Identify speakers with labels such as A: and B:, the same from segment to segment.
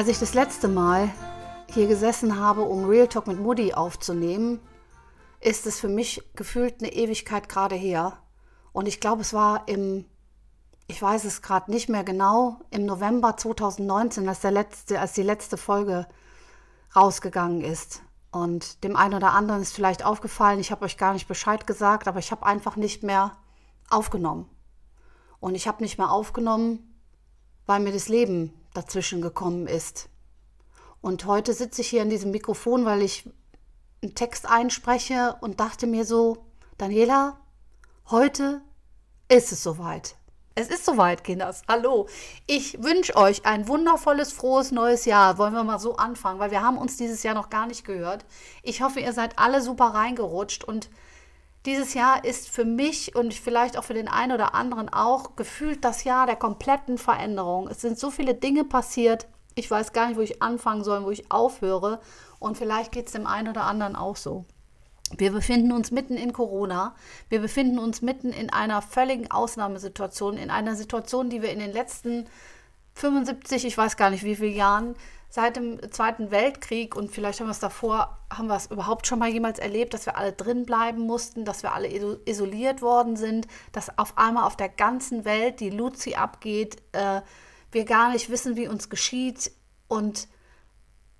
A: Als ich das letzte Mal hier gesessen habe, um Real Talk mit Moody aufzunehmen, ist es für mich gefühlt eine Ewigkeit gerade her. Und ich glaube, es war im, ich weiß es gerade nicht mehr genau, im November 2019, als, der letzte, als die letzte Folge rausgegangen ist. Und dem einen oder anderen ist vielleicht aufgefallen, ich habe euch gar nicht Bescheid gesagt, aber ich habe einfach nicht mehr aufgenommen. Und ich habe nicht mehr aufgenommen, weil mir das Leben dazwischen gekommen ist. Und heute sitze ich hier an diesem Mikrofon, weil ich einen Text einspreche und dachte mir so, Daniela, heute ist es soweit. Es ist soweit, Kinders. Hallo. Ich wünsche euch ein wundervolles, frohes neues Jahr. Wollen wir mal so anfangen, weil wir haben uns dieses Jahr noch gar nicht gehört. Ich hoffe, ihr seid alle super reingerutscht und dieses Jahr ist für mich und vielleicht auch für den einen oder anderen auch gefühlt das Jahr der kompletten Veränderung. Es sind so viele Dinge passiert. Ich weiß gar nicht, wo ich anfangen soll, wo ich aufhöre. Und vielleicht geht es dem einen oder anderen auch so. Wir befinden uns mitten in Corona. Wir befinden uns mitten in einer völligen Ausnahmesituation, in einer Situation, die wir in den letzten 75, ich weiß gar nicht wie viele Jahren, seit dem Zweiten Weltkrieg und vielleicht haben wir es davor, haben wir es überhaupt schon mal jemals erlebt, dass wir alle drin bleiben mussten, dass wir alle isoliert worden sind, dass auf einmal auf der ganzen Welt die Luzi abgeht, äh, wir gar nicht wissen, wie uns geschieht und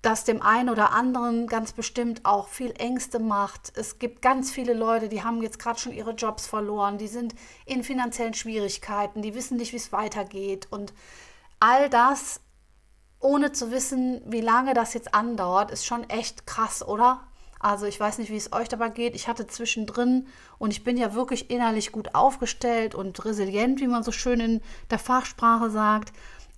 A: das dem einen oder anderen ganz bestimmt auch viel Ängste macht. Es gibt ganz viele Leute, die haben jetzt gerade schon ihre Jobs verloren, die sind in finanziellen Schwierigkeiten, die wissen nicht, wie es weitergeht. Und all das, ohne zu wissen, wie lange das jetzt andauert, ist schon echt krass, oder? Also ich weiß nicht, wie es euch dabei geht. Ich hatte zwischendrin und ich bin ja wirklich innerlich gut aufgestellt und resilient, wie man so schön in der Fachsprache sagt.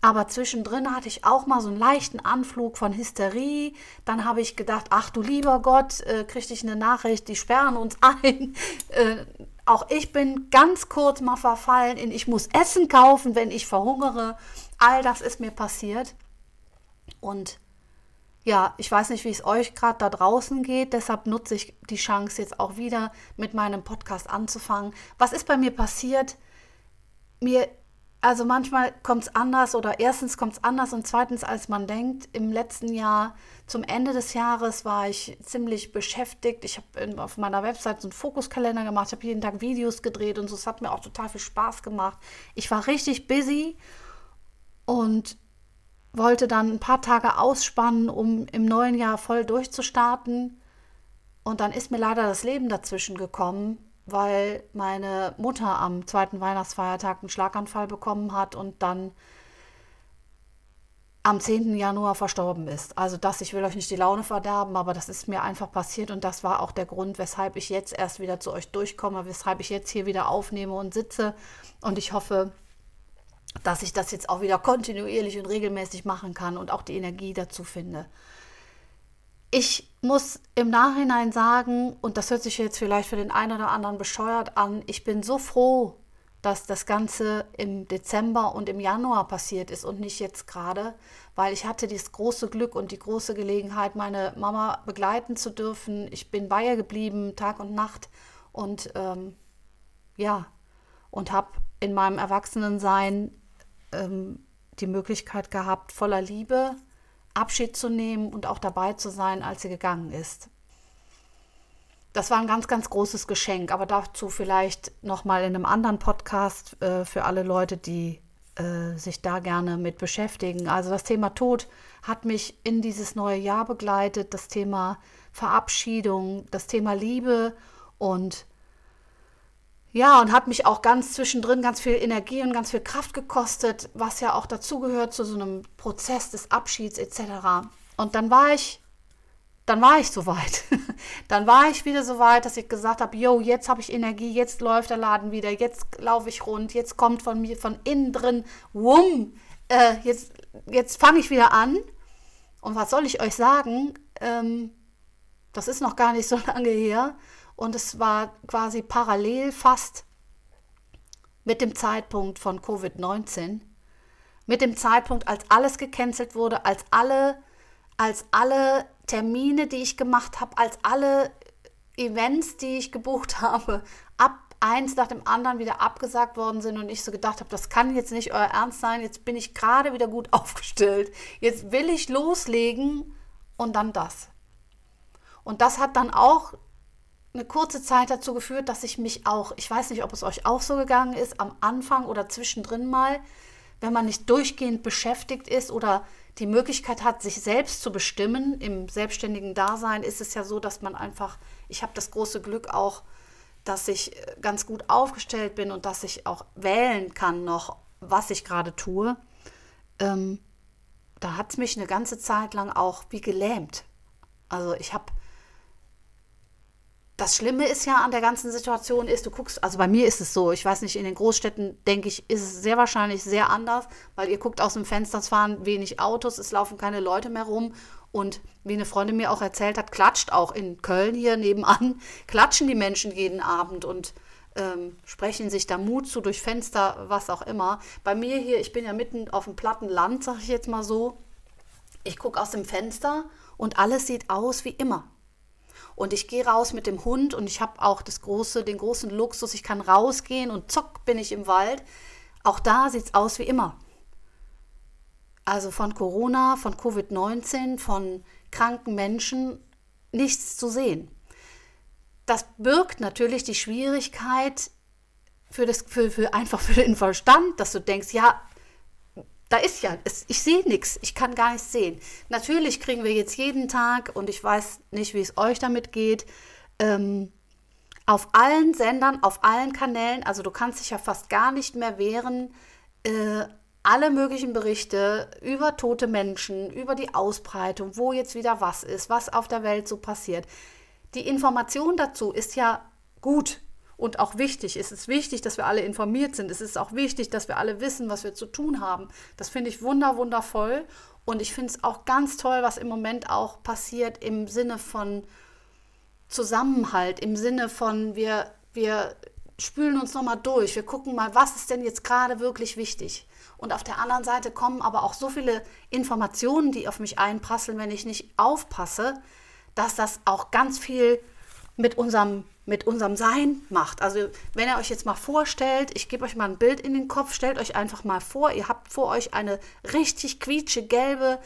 A: Aber zwischendrin hatte ich auch mal so einen leichten Anflug von Hysterie. Dann habe ich gedacht, ach du lieber Gott, äh, kriegte ich eine Nachricht, die sperren uns ein. Äh, auch ich bin ganz kurz mal verfallen in, ich muss Essen kaufen, wenn ich verhungere. All das ist mir passiert. Und ja, ich weiß nicht, wie es euch gerade da draußen geht. Deshalb nutze ich die Chance jetzt auch wieder mit meinem Podcast anzufangen. Was ist bei mir passiert? Mir also manchmal kommt es anders oder erstens kommt es anders und zweitens, als man denkt. Im letzten Jahr, zum Ende des Jahres, war ich ziemlich beschäftigt. Ich habe auf meiner Website so einen Fokuskalender gemacht, habe jeden Tag Videos gedreht und so. Es hat mir auch total viel Spaß gemacht. Ich war richtig busy und wollte dann ein paar Tage ausspannen, um im neuen Jahr voll durchzustarten. Und dann ist mir leider das Leben dazwischen gekommen weil meine Mutter am zweiten Weihnachtsfeiertag einen Schlaganfall bekommen hat und dann am 10. Januar verstorben ist. Also das, ich will euch nicht die Laune verderben, aber das ist mir einfach passiert und das war auch der Grund, weshalb ich jetzt erst wieder zu euch durchkomme, weshalb ich jetzt hier wieder aufnehme und sitze und ich hoffe, dass ich das jetzt auch wieder kontinuierlich und regelmäßig machen kann und auch die Energie dazu finde ich muss im Nachhinein sagen, und das hört sich jetzt vielleicht für den einen oder anderen bescheuert an, ich bin so froh, dass das Ganze im Dezember und im Januar passiert ist und nicht jetzt gerade, weil ich hatte das große Glück und die große Gelegenheit, meine Mama begleiten zu dürfen. Ich bin bei ihr geblieben, Tag und Nacht und ähm, ja, und habe in meinem Erwachsenensein ähm, die Möglichkeit gehabt, voller Liebe Abschied zu nehmen und auch dabei zu sein, als sie gegangen ist. Das war ein ganz, ganz großes Geschenk, aber dazu vielleicht nochmal in einem anderen Podcast äh, für alle Leute, die äh, sich da gerne mit beschäftigen. Also das Thema Tod hat mich in dieses neue Jahr begleitet, das Thema Verabschiedung, das Thema Liebe und Ja, und hat mich auch ganz zwischendrin ganz viel Energie und ganz viel Kraft gekostet, was ja auch dazugehört zu so einem Prozess des Abschieds etc. Und dann war ich, dann war ich soweit. dann war ich wieder so weit, dass ich gesagt habe, yo, jetzt habe ich Energie, jetzt läuft der Laden wieder, jetzt laufe ich rund, jetzt kommt von mir von innen drin, wumm, äh, jetzt, jetzt fange ich wieder an. Und was soll ich euch sagen? Ähm, das ist noch gar nicht so lange her. Und es war quasi parallel fast mit dem Zeitpunkt von Covid-19, mit dem Zeitpunkt, als alles gecancelt wurde, als alle, als alle Termine, die ich gemacht habe, als alle Events, die ich gebucht habe, ab eins nach dem anderen wieder abgesagt worden sind und ich so gedacht habe, das kann jetzt nicht euer Ernst sein, jetzt bin ich gerade wieder gut aufgestellt, jetzt will ich loslegen und dann das. Und das hat dann auch eine kurze Zeit dazu geführt, dass ich mich auch, ich weiß nicht, ob es euch auch so gegangen ist, am Anfang oder zwischendrin mal, wenn man nicht durchgehend beschäftigt ist oder die Möglichkeit hat, sich selbst zu bestimmen, im selbstständigen Dasein ist es ja so, dass man einfach, ich habe das große Glück auch, dass ich äh, ganz gut aufgestellt bin und dass ich auch wählen kann noch, was ich gerade tue. Ähm, da hat es mich eine ganze Zeit lang auch wie gelähmt. Also ich habe das Schlimme ist ja an der ganzen Situation ist, du guckst, also bei mir ist es so, ich weiß nicht, in den Großstädten, denke ich, ist es sehr wahrscheinlich sehr anders, weil ihr guckt aus dem Fenster, es fahren wenig Autos, es laufen keine Leute mehr rum und wie eine Freundin mir auch erzählt hat, klatscht auch in Köln hier nebenan, klatschen die Menschen jeden Abend und ähm, sprechen sich da Mut zu durch Fenster, was auch immer. Bei mir hier, ich bin ja mitten auf dem platten Land, sag ich jetzt mal so, ich gucke aus dem Fenster und alles sieht aus wie immer. Und ich gehe raus mit dem Hund und ich habe auch das große, den großen Luxus, ich kann rausgehen und zock bin ich im Wald. Auch da sieht es aus wie immer. Also von Corona, von Covid-19, von kranken Menschen nichts zu sehen. Das birgt natürlich die Schwierigkeit für, das, für, für einfach für den Verstand, dass du denkst, ja, da ist ja, ich sehe nichts, ich kann gar nichts sehen. Natürlich kriegen wir jetzt jeden Tag, und ich weiß nicht, wie es euch damit geht, ähm, auf allen Sendern, auf allen Kanälen, also du kannst dich ja fast gar nicht mehr wehren, äh, alle möglichen Berichte über tote Menschen, über die Ausbreitung, wo jetzt wieder was ist, was auf der Welt so passiert. Die Information dazu ist ja gut und auch wichtig. Es ist wichtig, dass wir alle informiert sind. Es ist auch wichtig, dass wir alle wissen, was wir zu tun haben. Das finde ich wunder, wundervoll. Und ich finde es auch ganz toll, was im Moment auch passiert im Sinne von Zusammenhalt, im Sinne von wir, wir spülen uns nochmal durch, wir gucken mal, was ist denn jetzt gerade wirklich wichtig. Und auf der anderen Seite kommen aber auch so viele Informationen, die auf mich einprasseln, wenn ich nicht aufpasse, dass das auch ganz viel mit unserem mit unserem Sein macht. Also wenn ihr euch jetzt mal vorstellt, ich gebe euch mal ein Bild in den Kopf, stellt euch einfach mal vor, ihr habt vor euch eine richtig quietsche gelbe,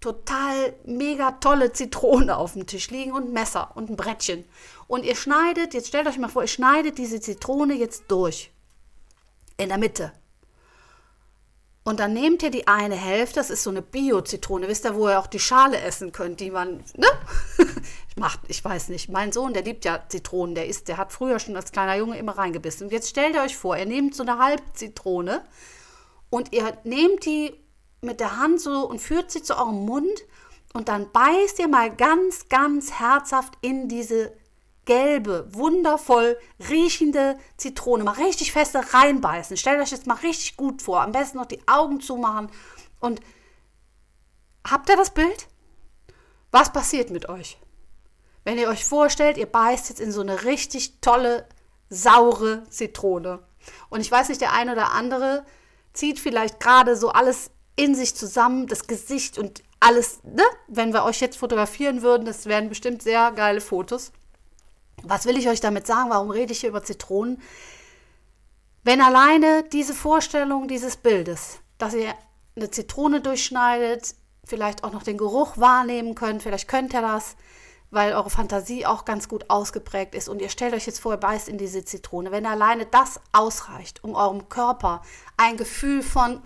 A: total mega tolle Zitrone auf dem Tisch liegen und ein Messer und ein Brettchen. Und ihr schneidet, jetzt stellt euch mal vor, ihr schneidet diese Zitrone jetzt durch. In der Mitte. Und dann nehmt ihr die eine Hälfte, das ist so eine Bio-Zitrone, wisst ihr, wo ihr auch die Schale essen könnt, die man, ne? Macht, ich weiß nicht. Mein Sohn, der liebt ja Zitronen, der isst, der hat früher schon als kleiner Junge immer reingebissen. Und jetzt stellt ihr euch vor, ihr nehmt so eine Halbzitrone und ihr nehmt die mit der Hand so und führt sie zu eurem Mund und dann beißt ihr mal ganz, ganz herzhaft in diese gelbe, wundervoll riechende Zitrone. Mal richtig feste reinbeißen. Stellt euch jetzt mal richtig gut vor. Am besten noch die Augen zumachen. Und habt ihr das Bild? Was passiert mit euch? Wenn ihr euch vorstellt, ihr beißt jetzt in so eine richtig tolle, saure Zitrone. Und ich weiß nicht, der eine oder andere zieht vielleicht gerade so alles in sich zusammen, das Gesicht und alles, ne? Wenn wir euch jetzt fotografieren würden, das wären bestimmt sehr geile Fotos. Was will ich euch damit sagen? Warum rede ich hier über Zitronen? Wenn alleine diese Vorstellung dieses Bildes, dass ihr eine Zitrone durchschneidet, vielleicht auch noch den Geruch wahrnehmen könnt, vielleicht könnt ihr das, weil eure Fantasie auch ganz gut ausgeprägt ist und ihr stellt euch jetzt vor, ihr beißt in diese Zitrone. Wenn alleine das ausreicht, um eurem Körper ein Gefühl von,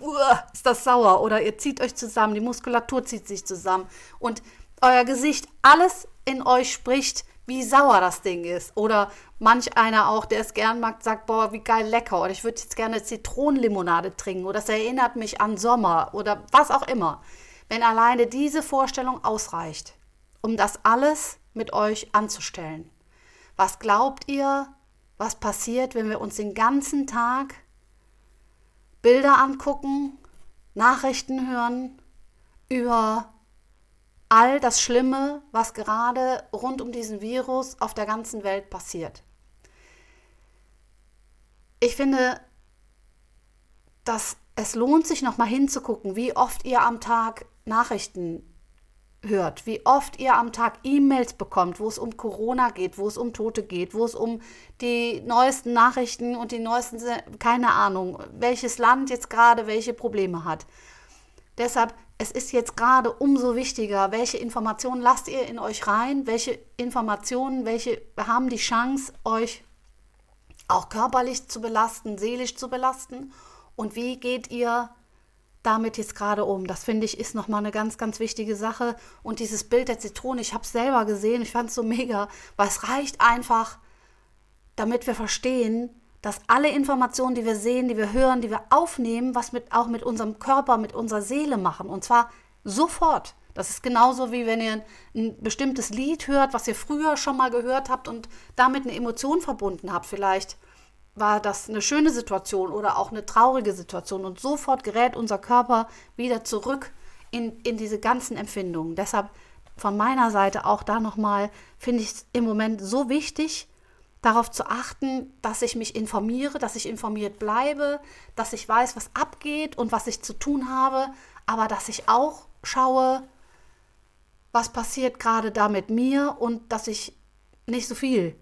A: ist das sauer oder ihr zieht euch zusammen, die Muskulatur zieht sich zusammen und euer Gesicht, alles in euch spricht, wie sauer das Ding ist. Oder manch einer auch, der es gern mag, sagt, boah, wie geil lecker. Oder ich würde jetzt gerne Zitronenlimonade trinken. Oder das erinnert mich an Sommer. Oder was auch immer. Wenn alleine diese Vorstellung ausreicht, um das alles mit euch anzustellen. Was glaubt ihr, was passiert, wenn wir uns den ganzen Tag Bilder angucken, Nachrichten hören über all das Schlimme, was gerade rund um diesen Virus auf der ganzen Welt passiert. Ich finde, dass es lohnt sich noch mal hinzugucken, wie oft ihr am Tag Nachrichten hört, wie oft ihr am Tag E-Mails bekommt, wo es um Corona geht, wo es um Tote geht, wo es um die neuesten Nachrichten und die neuesten, keine Ahnung, welches Land jetzt gerade welche Probleme hat. Deshalb, es ist jetzt gerade umso wichtiger, welche Informationen lasst ihr in euch rein, welche Informationen, welche haben die Chance, euch auch körperlich zu belasten, seelisch zu belasten und wie geht ihr damit jetzt gerade um. Das finde ich ist nochmal eine ganz, ganz wichtige Sache. Und dieses Bild der Zitrone, ich habe es selber gesehen, ich fand es so mega, weil es reicht einfach, damit wir verstehen, dass alle Informationen, die wir sehen, die wir hören, die wir aufnehmen, was mit, auch mit unserem Körper, mit unserer Seele machen. Und zwar sofort. Das ist genauso wie wenn ihr ein bestimmtes Lied hört, was ihr früher schon mal gehört habt und damit eine Emotion verbunden habt. Vielleicht war das eine schöne Situation oder auch eine traurige Situation. Und sofort gerät unser Körper wieder zurück in, in diese ganzen Empfindungen. Deshalb von meiner Seite auch da nochmal, finde ich es im Moment so wichtig, darauf zu achten, dass ich mich informiere, dass ich informiert bleibe, dass ich weiß, was abgeht und was ich zu tun habe, aber dass ich auch schaue, was passiert gerade da mit mir und dass ich nicht so viel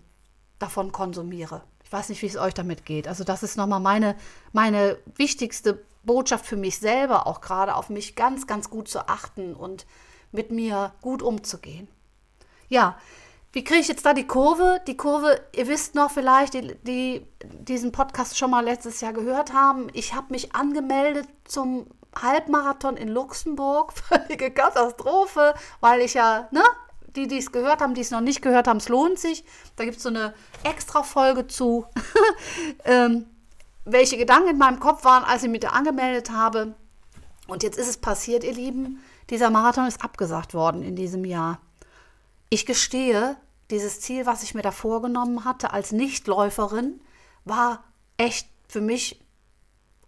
A: davon konsumiere weiß nicht, wie es euch damit geht. Also das ist nochmal meine, meine wichtigste Botschaft für mich selber, auch gerade auf mich ganz, ganz gut zu achten und mit mir gut umzugehen. Ja, wie kriege ich jetzt da die Kurve? Die Kurve, ihr wisst noch vielleicht, die, die diesen Podcast schon mal letztes Jahr gehört haben. Ich habe mich angemeldet zum Halbmarathon in Luxemburg. Völlige Katastrophe, weil ich ja, ne, die, die es gehört haben, die es noch nicht gehört haben, es lohnt sich. Da gibt es so eine extra Folge zu, ähm, welche Gedanken in meinem Kopf waren, als ich mich da angemeldet habe. Und jetzt ist es passiert, ihr Lieben. Dieser Marathon ist abgesagt worden in diesem Jahr. Ich gestehe, dieses Ziel, was ich mir da vorgenommen hatte als Nichtläuferin, war echt für mich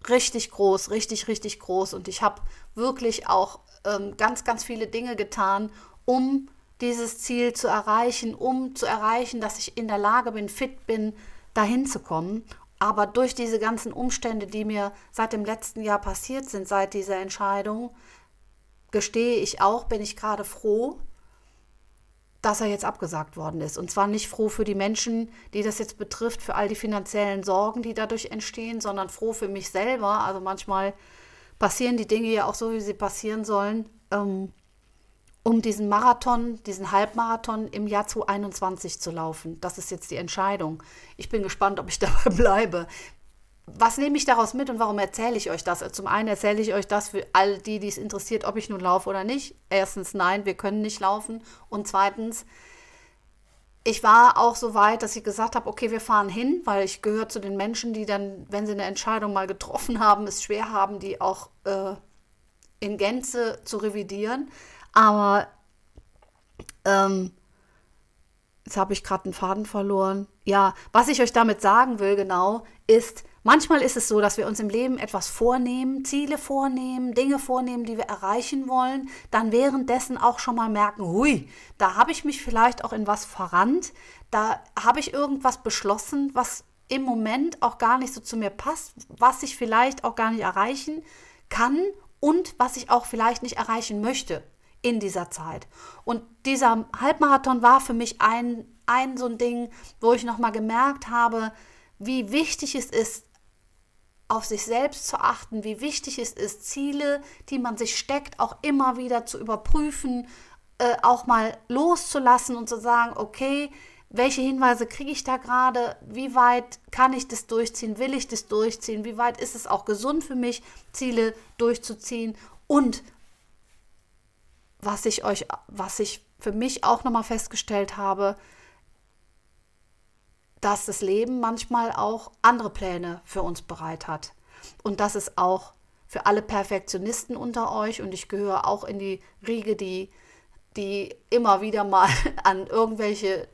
A: richtig groß, richtig, richtig groß. Und ich habe wirklich auch ähm, ganz, ganz viele Dinge getan, um dieses Ziel zu erreichen, um zu erreichen, dass ich in der Lage bin, fit bin, dahin zu kommen. Aber durch diese ganzen Umstände, die mir seit dem letzten Jahr passiert sind, seit dieser Entscheidung, gestehe ich auch, bin ich gerade froh, dass er jetzt abgesagt worden ist. Und zwar nicht froh für die Menschen, die das jetzt betrifft, für all die finanziellen Sorgen, die dadurch entstehen, sondern froh für mich selber. Also manchmal passieren die Dinge ja auch so, wie sie passieren sollen. Ähm, um diesen Marathon, diesen Halbmarathon im Jahr 2021 zu laufen. Das ist jetzt die Entscheidung. Ich bin gespannt, ob ich dabei bleibe. Was nehme ich daraus mit und warum erzähle ich euch das? Zum einen erzähle ich euch das für all die, die es interessiert, ob ich nun laufe oder nicht. Erstens, nein, wir können nicht laufen. Und zweitens, ich war auch so weit, dass ich gesagt habe, okay, wir fahren hin, weil ich gehöre zu den Menschen, die dann, wenn sie eine Entscheidung mal getroffen haben, es schwer haben, die auch äh, in Gänze zu revidieren. Aber ähm, jetzt habe ich gerade einen Faden verloren. Ja, was ich euch damit sagen will, genau, ist, manchmal ist es so, dass wir uns im Leben etwas vornehmen, Ziele vornehmen, Dinge vornehmen, die wir erreichen wollen, dann währenddessen auch schon mal merken, hui, da habe ich mich vielleicht auch in was verrannt, da habe ich irgendwas beschlossen, was im Moment auch gar nicht so zu mir passt, was ich vielleicht auch gar nicht erreichen kann und was ich auch vielleicht nicht erreichen möchte in dieser Zeit. Und dieser Halbmarathon war für mich ein, ein so ein Ding, wo ich nochmal gemerkt habe, wie wichtig es ist, auf sich selbst zu achten, wie wichtig es ist, Ziele, die man sich steckt, auch immer wieder zu überprüfen, äh, auch mal loszulassen und zu sagen, okay, welche Hinweise kriege ich da gerade? Wie weit kann ich das durchziehen? Will ich das durchziehen? Wie weit ist es auch gesund für mich, Ziele durchzuziehen? Und was ich euch, was ich für mich auch nochmal festgestellt habe, dass das Leben manchmal auch andere Pläne für uns bereit hat. Und dass es auch für alle Perfektionisten unter euch, und ich gehöre auch in die Riege, die, die immer wieder mal an irgendwelche,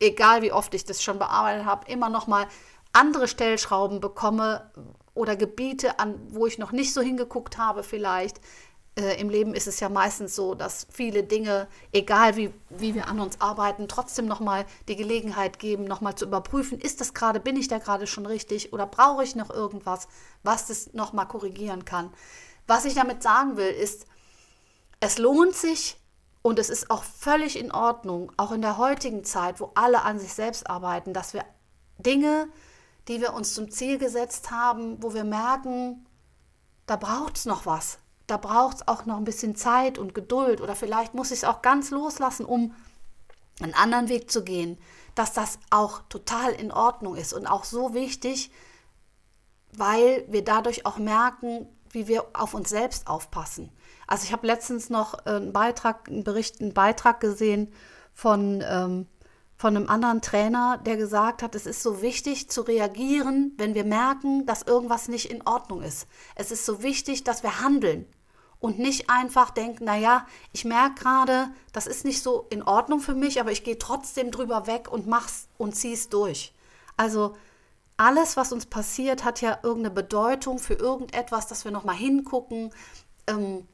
A: egal wie oft ich das schon bearbeitet habe, immer noch mal andere Stellschrauben bekomme oder Gebiete, an wo ich noch nicht so hingeguckt habe vielleicht, äh, im Leben ist es ja meistens so, dass viele Dinge, egal wie, wie wir an uns arbeiten, trotzdem nochmal die Gelegenheit geben, nochmal zu überprüfen, ist das gerade, bin ich da gerade schon richtig oder brauche ich noch irgendwas, was das nochmal korrigieren kann. Was ich damit sagen will, ist, es lohnt sich und es ist auch völlig in Ordnung, auch in der heutigen Zeit, wo alle an sich selbst arbeiten, dass wir Dinge, die wir uns zum Ziel gesetzt haben, wo wir merken, da braucht es noch was da braucht es auch noch ein bisschen Zeit und Geduld oder vielleicht muss ich es auch ganz loslassen, um einen anderen Weg zu gehen, dass das auch total in Ordnung ist und auch so wichtig, weil wir dadurch auch merken, wie wir auf uns selbst aufpassen. Also ich habe letztens noch einen Beitrag, einen Bericht, einen Beitrag gesehen von, ähm, von einem anderen Trainer, der gesagt hat, es ist so wichtig zu reagieren, wenn wir merken, dass irgendwas nicht in Ordnung ist. Es ist so wichtig, dass wir handeln und nicht einfach denken, naja, ich merke gerade, das ist nicht so in Ordnung für mich, aber ich gehe trotzdem drüber weg und mach's und zieh's durch. Also alles, was uns passiert, hat ja irgendeine Bedeutung für irgendetwas, dass wir nochmal hingucken. Ähm,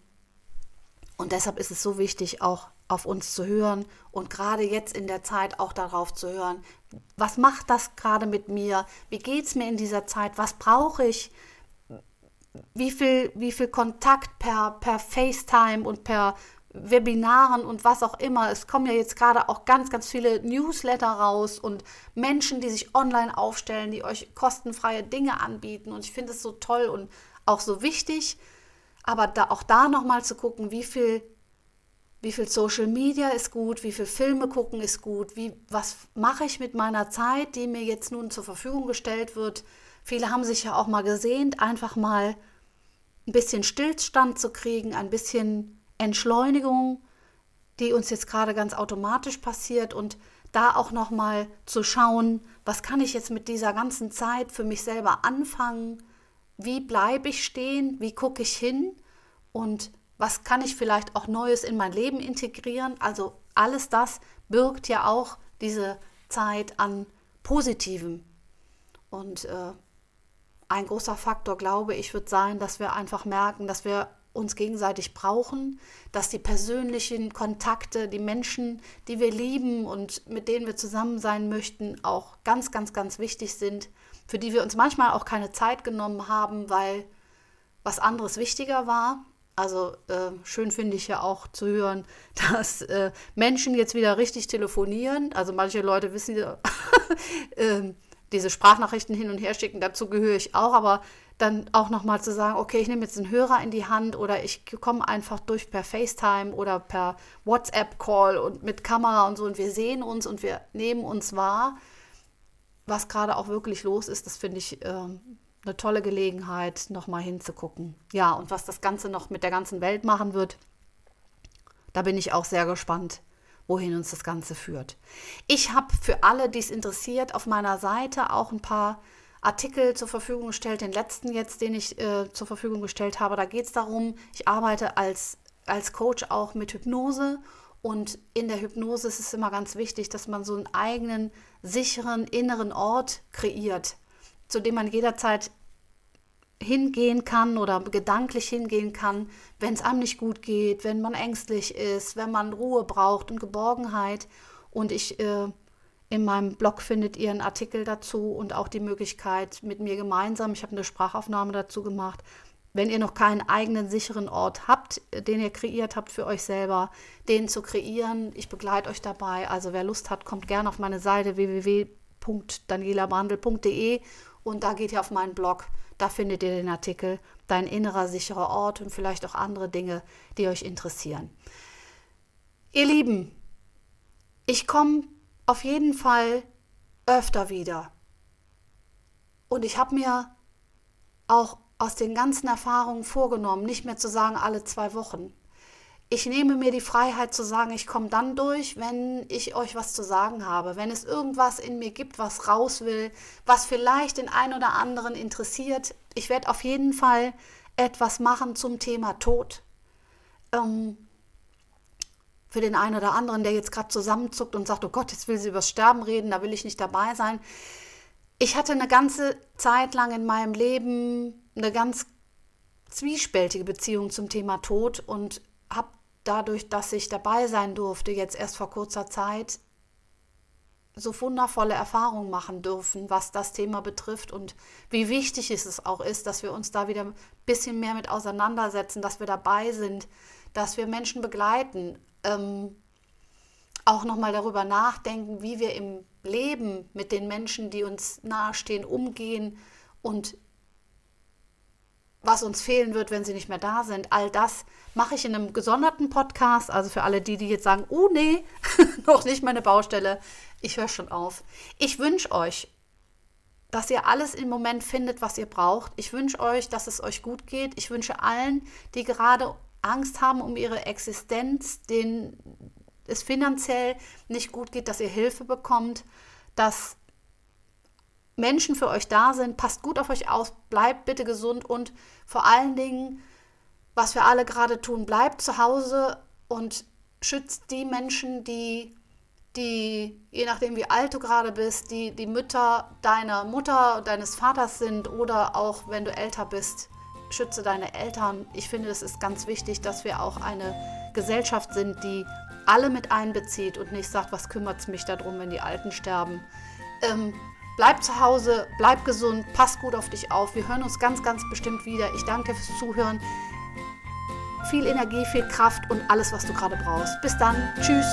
A: und deshalb ist es so wichtig, auch auf uns zu hören und gerade jetzt in der Zeit auch darauf zu hören, was macht das gerade mit mir? Wie geht es mir in dieser Zeit? Was brauche ich? wie viel, wie viel Kontakt per, per FaceTime und per Webinaren und was auch immer. Es kommen ja jetzt gerade auch ganz, ganz viele Newsletter raus und Menschen, die sich online aufstellen, die euch kostenfreie Dinge anbieten. Und ich finde es so toll und auch so wichtig. Aber da, auch da nochmal zu gucken, wie viel, wie viel Social Media ist gut, wie viel Filme gucken ist gut, wie, was mache ich mit meiner Zeit, die mir jetzt nun zur Verfügung gestellt wird. Viele haben sich ja auch mal gesehnt, einfach mal ein bisschen Stillstand zu kriegen, ein bisschen Entschleunigung, die uns jetzt gerade ganz automatisch passiert und da auch noch mal zu schauen, was kann ich jetzt mit dieser ganzen Zeit für mich selber anfangen? Wie bleibe ich stehen? Wie gucke ich hin? Und was kann ich vielleicht auch Neues in mein Leben integrieren? Also alles das birgt ja auch diese Zeit an Positivem. Und äh, ein großer Faktor, glaube ich, wird sein, dass wir einfach merken, dass wir uns gegenseitig brauchen, dass die persönlichen Kontakte, die Menschen, die wir lieben und mit denen wir zusammen sein möchten, auch ganz, ganz, ganz wichtig sind, für die wir uns manchmal auch keine Zeit genommen haben, weil was anderes wichtiger war. Also äh, schön finde ich ja auch zu hören, dass äh, Menschen jetzt wieder richtig telefonieren. Also manche Leute wissen äh, diese Sprachnachrichten hin und her schicken, dazu gehöre ich auch, aber dann auch nochmal zu sagen, okay, ich nehme jetzt einen Hörer in die Hand oder ich komme einfach durch per FaceTime oder per WhatsApp-Call und mit Kamera und so. Und wir sehen uns und wir nehmen uns wahr, was gerade auch wirklich los ist, das finde ich äh, eine tolle Gelegenheit, nochmal hinzugucken. Ja, und was das Ganze noch mit der ganzen Welt machen wird, da bin ich auch sehr gespannt wohin uns das Ganze führt. Ich habe für alle, die es interessiert, auf meiner Seite auch ein paar Artikel zur Verfügung gestellt, den letzten jetzt, den ich äh, zur Verfügung gestellt habe. Da geht es darum, ich arbeite als, als Coach auch mit Hypnose und in der Hypnose ist es immer ganz wichtig, dass man so einen eigenen, sicheren, inneren Ort kreiert, zu dem man jederzeit hingehen kann oder gedanklich hingehen kann, wenn es einem nicht gut geht, wenn man ängstlich ist, wenn man Ruhe braucht und Geborgenheit. Und ich äh, in meinem Blog findet ihr einen Artikel dazu und auch die Möglichkeit mit mir gemeinsam, ich habe eine Sprachaufnahme dazu gemacht, wenn ihr noch keinen eigenen sicheren Ort habt, den ihr kreiert habt für euch selber, den zu kreieren. Ich begleite euch dabei. Also wer Lust hat, kommt gerne auf meine Seite www.danielabrandel.de und da geht ihr auf meinen Blog da findet ihr den Artikel Dein innerer sicherer Ort und vielleicht auch andere Dinge, die euch interessieren. Ihr Lieben, ich komme auf jeden Fall öfter wieder. Und ich habe mir auch aus den ganzen Erfahrungen vorgenommen, nicht mehr zu sagen alle zwei Wochen. Ich nehme mir die Freiheit zu sagen, ich komme dann durch, wenn ich euch was zu sagen habe, wenn es irgendwas in mir gibt, was raus will, was vielleicht den einen oder anderen interessiert. Ich werde auf jeden Fall etwas machen zum Thema Tod. Ähm, für den einen oder anderen, der jetzt gerade zusammenzuckt und sagt, oh Gott, jetzt will sie über Sterben reden, da will ich nicht dabei sein. Ich hatte eine ganze Zeit lang in meinem Leben eine ganz zwiespältige Beziehung zum Thema Tod und habe dadurch, dass ich dabei sein durfte, jetzt erst vor kurzer Zeit, so wundervolle Erfahrungen machen dürfen, was das Thema betrifft und wie wichtig es auch ist, dass wir uns da wieder ein bisschen mehr mit auseinandersetzen, dass wir dabei sind, dass wir Menschen begleiten, ähm, auch nochmal darüber nachdenken, wie wir im Leben mit den Menschen, die uns nahestehen, umgehen und was uns fehlen wird, wenn sie nicht mehr da sind. All das mache ich in einem gesonderten Podcast. Also für alle die, die jetzt sagen, oh nee, noch nicht meine Baustelle. Ich höre schon auf. Ich wünsche euch, dass ihr alles im Moment findet, was ihr braucht. Ich wünsche euch, dass es euch gut geht. Ich wünsche allen, die gerade Angst haben um ihre Existenz, denen es finanziell nicht gut geht, dass ihr Hilfe bekommt, dass Menschen für euch da sind. Passt gut auf euch aus, bleibt bitte gesund und vor allen Dingen, was wir alle gerade tun, bleibt zu Hause und schützt die Menschen, die, die, je nachdem wie alt du gerade bist, die die Mütter deiner Mutter, deines Vaters sind oder auch wenn du älter bist, schütze deine Eltern. Ich finde, es ist ganz wichtig, dass wir auch eine Gesellschaft sind, die alle mit einbezieht und nicht sagt, was kümmert es mich darum, wenn die Alten sterben. Ähm, Bleib zu Hause, bleib gesund, pass gut auf dich auf. Wir hören uns ganz, ganz bestimmt wieder. Ich danke fürs Zuhören. Viel Energie, viel Kraft und alles, was du gerade brauchst. Bis dann. Tschüss.